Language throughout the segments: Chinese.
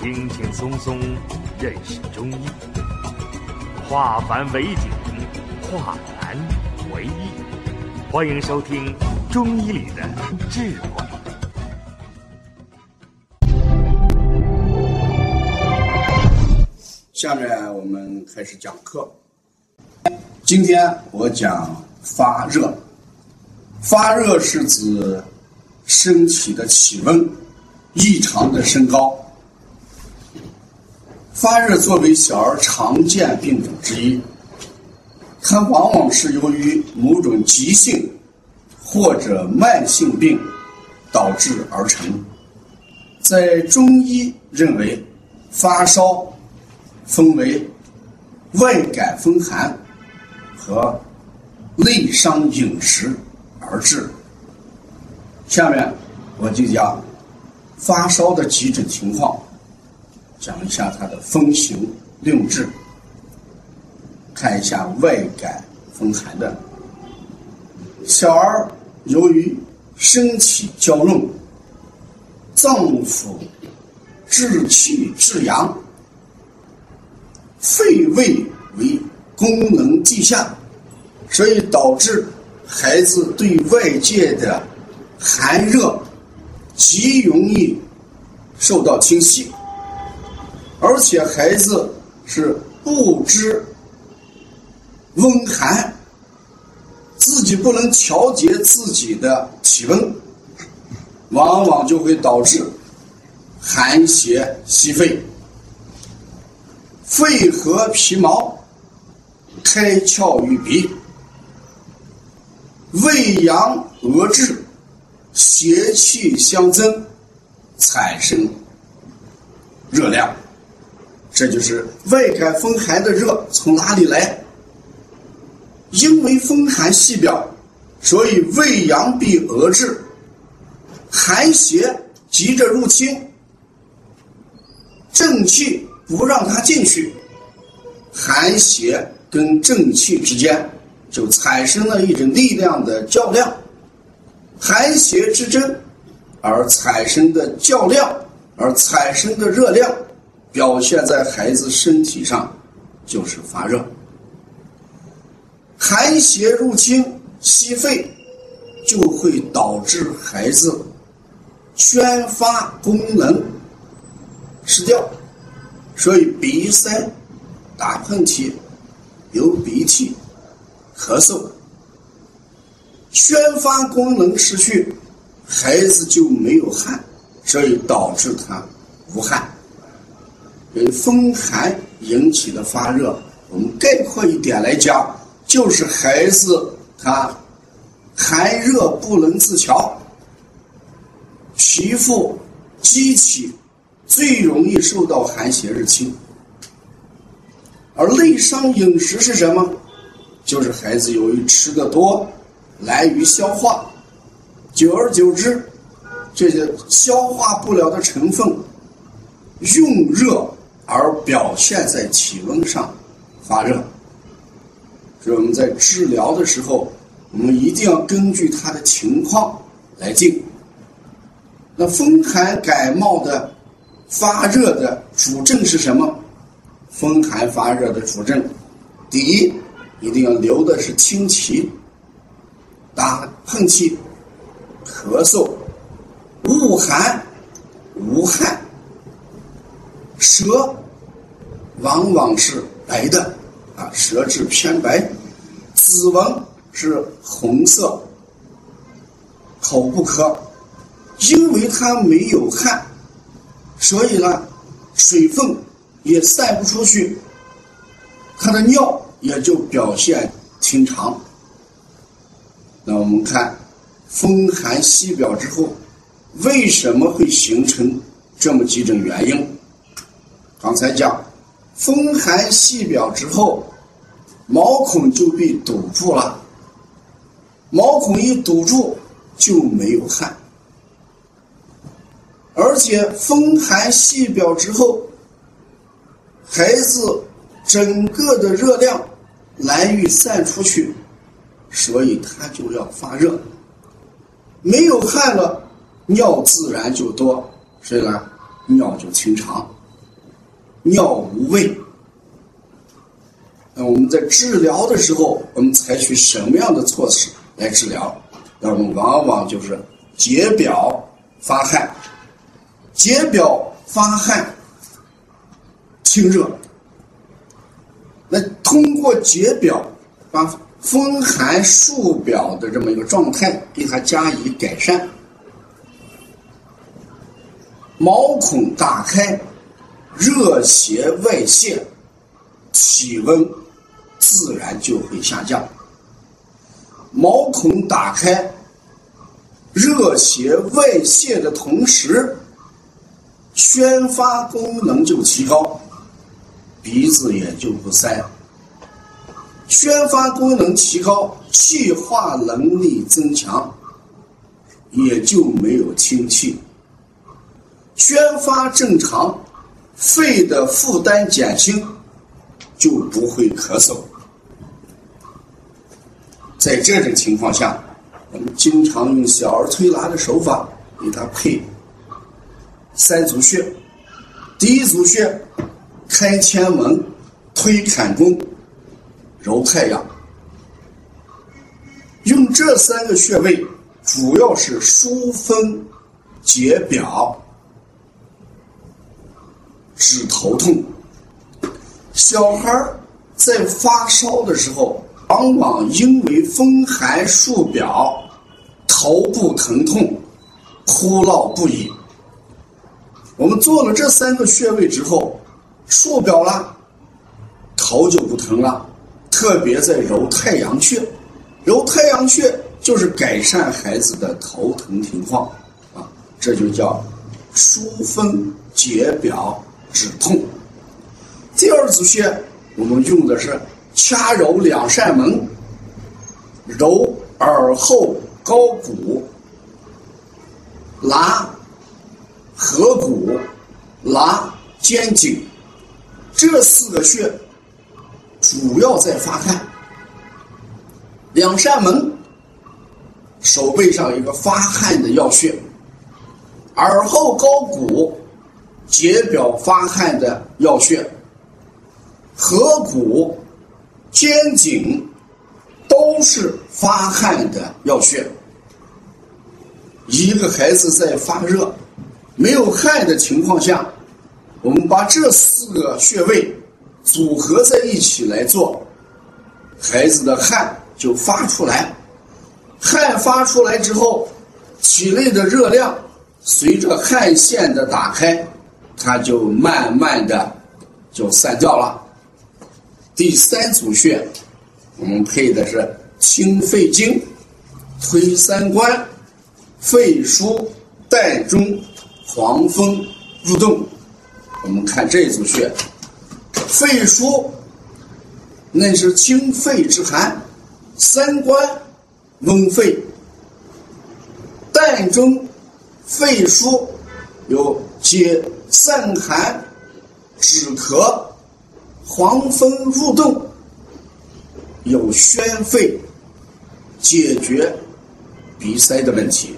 轻轻松松认识中医，化繁为简，化难为易。欢迎收听《中医里的智慧》。下面我们开始讲课。今天我讲发热。发热是指身体的体温异常的升高。发热作为小儿常见病种之一，它往往是由于某种急性或者慢性病导致而成。在中医认为，发烧分为外感风寒和内伤饮食而致。下面我就讲发烧的几种情况。讲一下它的风行令治，看一下外感风寒的小儿，由于身体娇嫩，脏腑志气至阳，肺胃为功能低下，所以导致孩子对外界的寒热极容易受到侵袭。而且孩子是不知温寒，自己不能调节自己的体温，往往就会导致寒邪袭肺，肺和皮毛开窍于鼻，胃阳遏滞，邪气相增，产生热量。这就是外感风寒的热从哪里来？因为风寒系表，所以胃阳必遏制，寒邪急着入侵，正气不让它进去，寒邪跟正气之间就产生了一种力量的较量，寒邪之争而产生的较量而产生的热量。表现在孩子身体上，就是发热。寒邪入侵吸肺，就会导致孩子宣发功能失掉，所以鼻塞、打喷嚏、流鼻涕、咳嗽，宣发功能失去，孩子就没有汗，所以导致他无汗。因风寒引起的发热，我们概括一点来讲，就是孩子他寒热不能自调，皮肤机体最容易受到寒邪入侵。而内伤饮食是什么？就是孩子由于吃的多，难于消化，久而久之，这些消化不了的成分用热。表现在体温上发热，所以我们在治疗的时候，我们一定要根据他的情况来进。那风寒感冒的发热的主症是什么？风寒发热的主症，第一一定要留的是清奇、打喷嚏、咳嗽、恶寒、无汗、舌。往往是白的，啊，舌质偏白，子纹是红色，口不渴，因为它没有汗，所以呢，水分也散不出去，它的尿也就表现清长。那我们看，风寒西表之后，为什么会形成这么几种原因？刚才讲。风寒细表之后，毛孔就被堵住了。毛孔一堵住，就没有汗。而且风寒细表之后，孩子整个的热量难于散出去，所以他就要发热。没有汗了，尿自然就多，所以呢，尿就清长。尿无味。那我们在治疗的时候，我们采取什么样的措施来治疗？那我们往往就是解表发汗，解表发汗清热。那通过解表，把风寒束表的这么一个状态给它加以改善，毛孔打开，热邪外泄，体温自然就会下降。毛孔打开，热邪外泄的同时，宣发功能就提高。鼻子也就不塞，宣发功能提高，气化能力增强，也就没有清气。宣发正常，肺的负担减轻，就不会咳嗽。在这种情况下，我们经常用小儿推拿的手法给他配三组穴，第一组穴。开前门，推坎宫，揉太阳。用这三个穴位，主要是疏风、解表、止头痛。小孩在发烧的时候，往往因为风寒束表，头部疼痛，哭闹不已。我们做了这三个穴位之后。束表了，头就不疼了。特别在揉太阳穴，揉太阳穴就是改善孩子的头疼情况啊，这就叫疏风解表止痛。第二组穴，我们用的是掐揉两扇门，揉耳后高骨，拉合谷，拉肩颈。这四个穴主要在发汗，两扇门手背上一个发汗的要穴，耳后高骨解表发汗的要穴，合谷、肩颈都是发汗的要穴。一个孩子在发热、没有汗的情况下。我们把这四个穴位组合在一起来做，孩子的汗就发出来。汗发出来之后，体内的热量随着汗腺的打开，它就慢慢的就散掉了。第三组穴，我们配的是清肺经、推三关、肺腧、膻中、黄风入洞。我们看这一组穴，肺腧那是清肺之寒，三关温肺，膻中肺腧有解散寒、止咳，黄风入洞有宣肺、解决鼻塞的问题，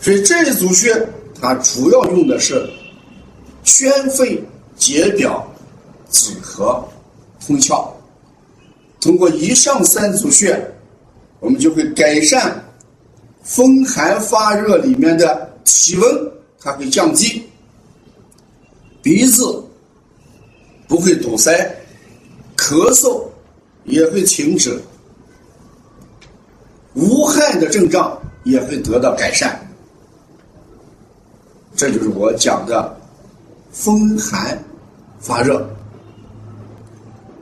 所以这一组穴它主要用的是。宣肺解表、止咳、通窍，通过以上三组穴，我们就会改善风寒发热里面的体温，它会降低，鼻子不会堵塞，咳嗽也会停止，无汗的症状也会得到改善。这就是我讲的。风寒发热，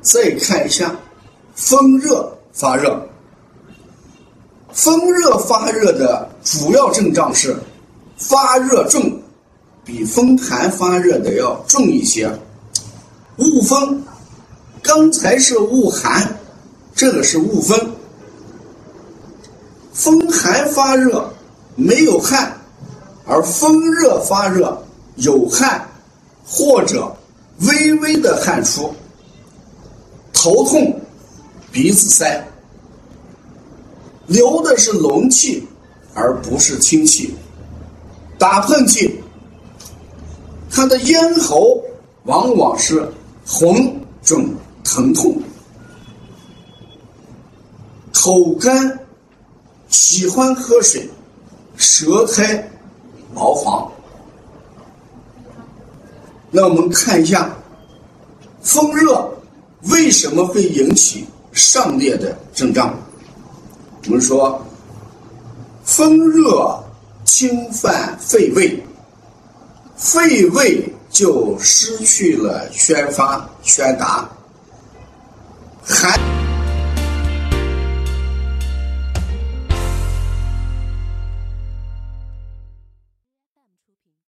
再看一下风热发热。风热发热的主要症状是发热重，比风寒发热的要重一些。恶风，刚才是恶寒，这个是恶风。风寒发热没有汗，而风热发热有汗。或者微微的汗出，头痛，鼻子塞，流的是浓气而不是清气，打喷嚏，他的咽喉往往是红肿疼痛、口干、喜欢喝水、舌苔毛黄。那我们看一下，风热为什么会引起上列的症状？我们说，风热侵犯肺胃，肺胃就失去了宣发宣达，寒。